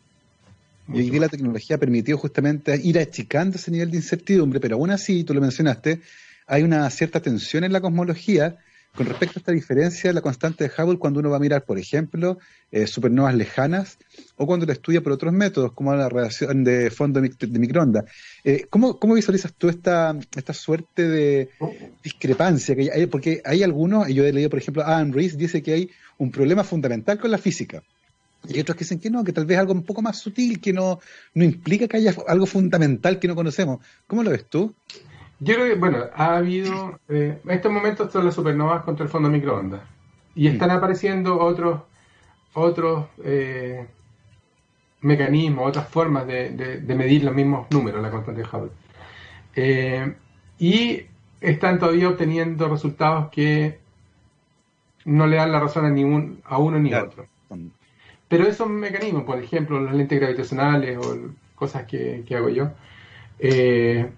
Y hoy día la tecnología permitió justamente ir achicando ese nivel de incertidumbre, pero aún así, tú lo mencionaste, hay una cierta tensión en la cosmología con respecto a esta diferencia de la constante de Hubble cuando uno va a mirar, por ejemplo, eh, supernovas lejanas o cuando lo estudia por otros métodos, como la radiación de fondo de microondas. Eh, ¿cómo, visualizas tú esta, esta suerte de discrepancia? Porque hay algunos, y yo he leído, por ejemplo, Adam Rees dice que hay un problema fundamental con la física. Y otros que dicen que no, que tal vez algo un poco más sutil, que no, no implica que haya algo fundamental que no conocemos. ¿Cómo lo ves tú? Yo creo que, bueno, ha habido, eh, en estos momentos son las supernovas contra el fondo microondas. Y están apareciendo otros, otros eh, mecanismos, otras formas de, medir los mismos números, la constante de Hubble. Eh, y están todavía obteniendo resultados que no le dan la razón a, ningún, a uno ni a otro. Pero esos mecanismos, por ejemplo, las lentes gravitacionales o cosas que, hago yo, eh,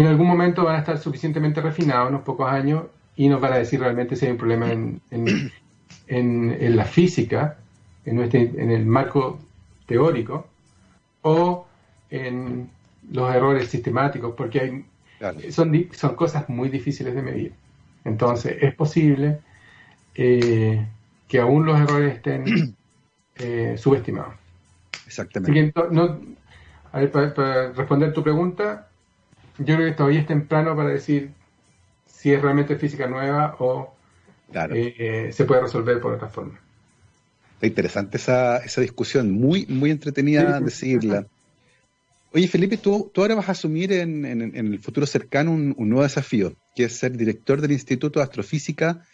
en algún momento van a estar suficientemente refinados, unos pocos años, y nos van a decir realmente si hay un problema en, en, la física, en, en el marco teórico, o en los errores sistemáticos, porque hay, son, son cosas muy difíciles de medir. Entonces, es posible eh, que aún los errores estén eh, subestimados. Exactamente. no, para, responder tu pregunta, yo creo que todavía es temprano para decir si es realmente física nueva o eh, se puede resolver por otra forma. Está interesante esa, esa discusión, muy, muy entretenida de seguirla. Oye, Felipe, tú, tú ahora vas a asumir en, el futuro cercano un, nuevo desafío, que es ser director del Instituto de Astrofísica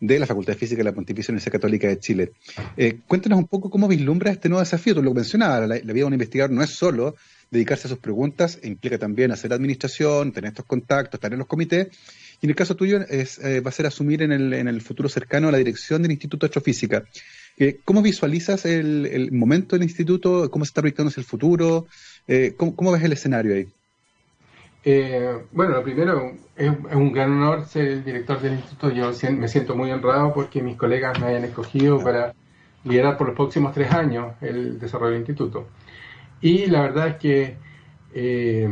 de la Facultad de Física de la Pontificia Universidad Católica de Chile. Eh, cuéntanos un poco cómo vislumbras este nuevo desafío. Tú lo mencionabas, la, la, vida de un investigador no es solo dedicarse a sus preguntas, implica también hacer administración, tener estos contactos, estar en los comités. Y en el caso tuyo es, eh, va a ser asumir en el, en el futuro cercano la dirección del Instituto de Astrofísica. Eh, ¿Cómo visualizas el, el, momento del instituto? ¿Cómo se está proyectando hacia el futuro? ¿cómo, ¿cómo, ves el escenario ahí? Eh, bueno, lo primero, es, un gran honor ser el director del instituto. Yo me siento muy honrado porque mis colegas me hayan escogido para liderar por los próximos tres años el desarrollo del instituto. Y la verdad es que eh,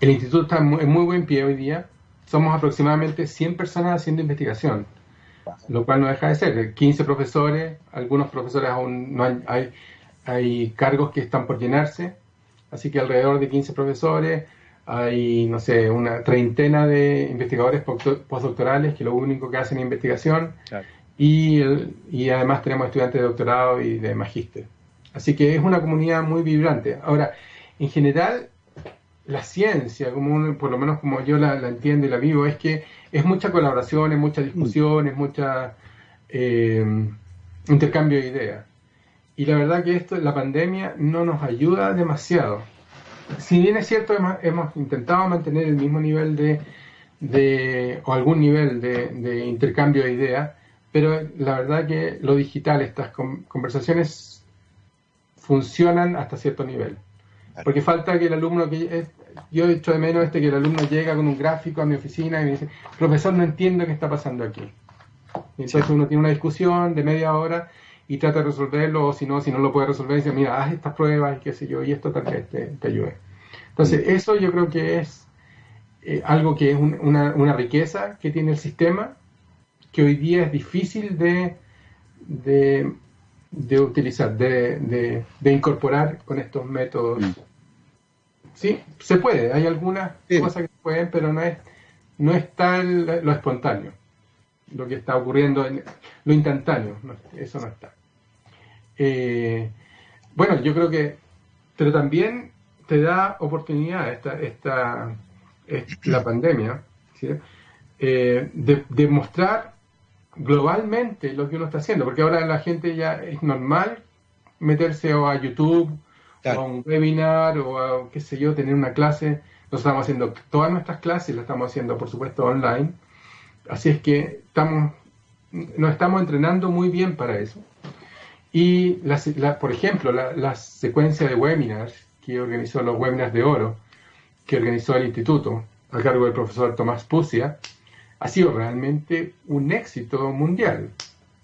el instituto está en muy buen pie hoy día. Somos aproximadamente 100 personas haciendo investigación, lo cual no deja de ser. 15 profesores, algunos profesores aún no hay, hay cargos que están por llenarse así que alrededor de 15 profesores, hay, no sé, una treintena de investigadores postdoctorales que lo único que hacen es investigación y, y, además tenemos estudiantes de doctorado y de magíster. Así que es una comunidad muy vibrante. Ahora, en general, la ciencia, como por lo menos como yo la, entiendo y la vivo, es que es mucha colaboración, es mucha discusión, es mucha eh, intercambio de ideas. Y la verdad que esto, la pandemia no nos ayuda demasiado. Si bien es cierto, hemos, intentado mantener el mismo nivel de, o algún nivel de, intercambio de ideas, pero la verdad que lo digital, estas conversaciones funcionan hasta cierto nivel. Porque falta que el alumno, que yo he hecho de menos este que el alumno llega con un gráfico a mi oficina y me dice, profesor, no entiendo qué está pasando aquí. Y entonces uno tiene una discusión de media hora y trata de resolverlo, o si no, si no lo puede resolver, dice, mira, haz estas pruebas y qué sé yo, y esto tal vez te, te ayude. Entonces, eso yo creo que es eh, algo que es una, una, riqueza que tiene el sistema, que hoy día es difícil de, de, utilizar, de, de, incorporar con estos métodos. Mm. Sí, se puede, hay algunas cosas que se pueden, pero no es, no está lo espontáneo, lo que está ocurriendo, en, lo instantáneo, eso no está. Eh, bueno, yo creo que, pero también te da oportunidad esta, esta, la pandemia eh, de, mostrar globalmente lo que uno está haciendo, porque ahora la gente ya es normal meterse a YouTube o a un webinar o a, qué sé yo, tener una clase. Nosotros estamos haciendo todas nuestras clases, las estamos haciendo, por supuesto, online. Así es que estamos, nos estamos entrenando muy bien para eso. Y, la, por ejemplo, la, secuencia de webinars que organizó los webinars de oro, que organizó el instituto a cargo del profesor Tomás Pucia, ha sido realmente un éxito mundial.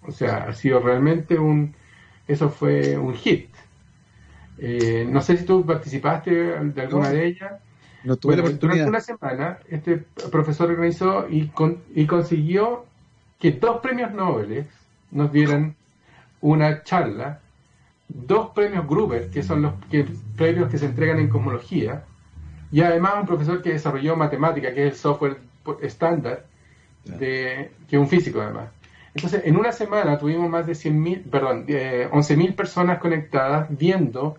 O sea, ha sido realmente un, eso fue un hit. Eh, no sé si tú participaste de alguna de ellas. No tuve la oportunidad. Durante una semana, este profesor organizó y, y consiguió que dos premios Nobel nos dieran una charla, dos premios Gruber, que son los premios que se entregan en cosmología, y además un profesor que desarrolló matemática, que es el software estándar, de, que un físico además. Entonces, en una semana tuvimos más de 100.000, perdón, eh, 11.000 personas conectadas viendo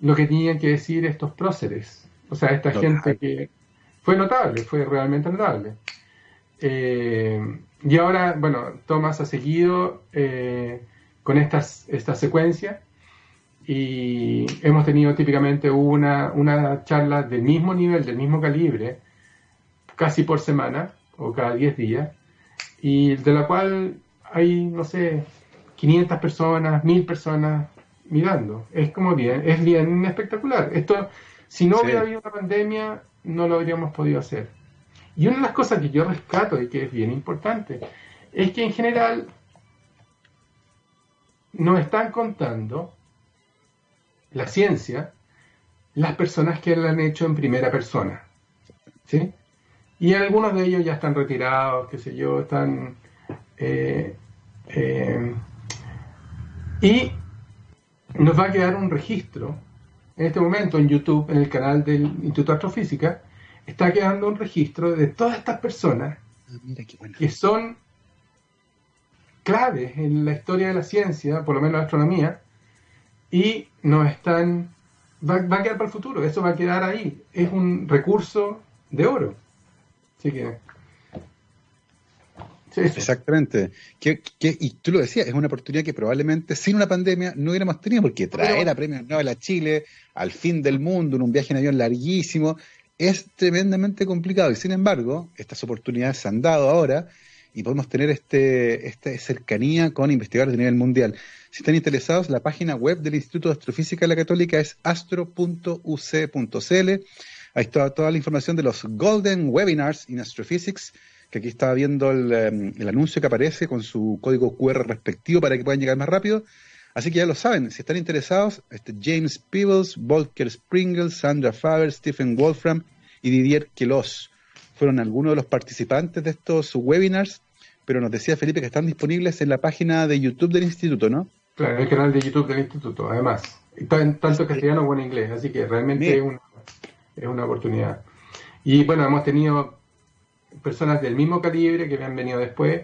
lo que tenían que decir estos próceres. O sea, esta gente que fue notable, fue realmente notable. Eh, y ahora, bueno, Thomas ha seguido eh, con estas, esta secuencia y hemos tenido típicamente una, una charla del mismo nivel, del mismo calibre, casi por semana o cada 10 días, y de la cual hay, no sé, 500 personas, 1000 personas mirando. Es como bien, es bien espectacular. Esto, si no hubiera habido una pandemia, no lo habríamos podido hacer. Y una de las cosas que yo rescato y que es bien importante es que en general nos están contando la ciencia las personas que la han hecho en primera persona. ¿sí? Y algunos de ellos ya están retirados, qué sé yo, están... Eh, eh, y nos va a quedar un registro. En este momento en YouTube, en el canal del Instituto de Astrofísica, está quedando un registro de todas estas personas ah, que son claves en la historia de la ciencia, por lo menos la astronomía, y nos están va, a quedar para el futuro, eso va a quedar ahí, es un recurso de oro. Así que Exactamente. y tú lo decías, es una oportunidad que probablemente sin una pandemia no hubiéramos tenido, porque traer a premios Nobel a Chile al fin del mundo, en un viaje en avión larguísimo, es tremendamente complicado. Y sin embargo, estas oportunidades se han dado ahora y podemos tener este, esta cercanía con investigadores de nivel mundial. Si están interesados, la página web del Instituto de Astrofísica de la Católica es astro.uc.cl. Ahí está toda la información de los Golden Webinars in Astrophysics que aquí estaba viendo em, el, anuncio que aparece con su código QR respectivo para que puedan llegar más rápido. Así que ya lo saben, si están interesados, este James Peebles, Volker Springel, Sandra Faber, Stephen Wolfram y Didier Queloz fueron algunos de los participantes de estos webinars, pero nos decía Felipe que están disponibles en la página de YouTube del instituto, ¿no? Claro, en el canal de YouTube del instituto, además. Tanto castellano como en inglés, así que realmente es una, es una oportunidad. Y bueno, hemos tenido personas del mismo calibre que me han venido después.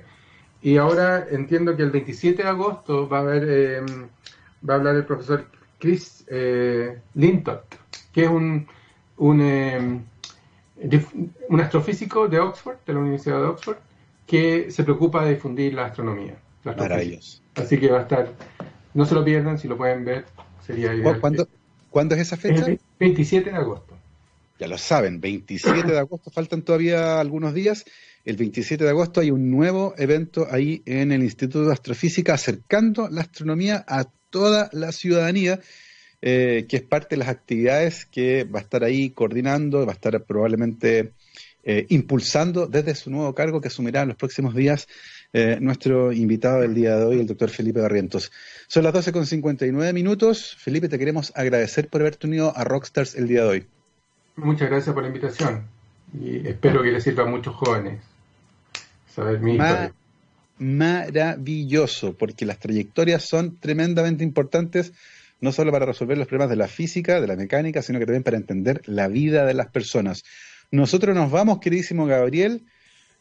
Y ahora entiendo que el 27 de agosto va a haber, eh, va a hablar el profesor Chris eh, que es un, un, eh, un astrofísico de Oxford, de la Universidad de Oxford, que se preocupa de difundir la astronomía. Así que va a estar, no se lo pierdan, si lo pueden ver, sería ideal. ¿Cuándo, ¿cuándo es esa fecha? El 27 de agosto ya lo saben, 27 de agosto, faltan todavía algunos días. El 27 de agosto hay un nuevo evento ahí en el Instituto de Astrofísica acercando la astronomía a toda la ciudadanía, eh, que es parte de las actividades que va a estar ahí coordinando, va a estar probablemente eh, impulsando desde su nuevo cargo que asumirá en los próximos días eh, nuestro invitado del día de hoy, el doctor Felipe Barrientos. Son las 12.59 minutos. Felipe, te queremos agradecer por haberte unido a Rockstars el día de hoy. Muchas gracias por la invitación y espero que le sirva a muchos jóvenes saber mi Maravilloso, porque las trayectorias son tremendamente importantes, no solo para resolver los problemas de la física, de la mecánica, sino que también para entender la vida de las personas. Nosotros nos vamos, queridísimo Gabriel,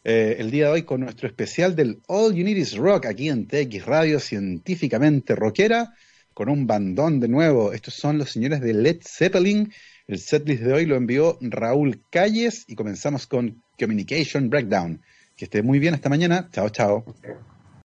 eh, el día de hoy con nuestro especial del All You Need Is Rock aquí en TX Radio Científicamente Rockera, con un bandón de nuevo. Estos son los señores de Led Zeppelin el setlist de hoy lo envió Raúl Calles y comenzamos con Communication Breakdown. Que esté muy bien esta mañana. Chao, chao.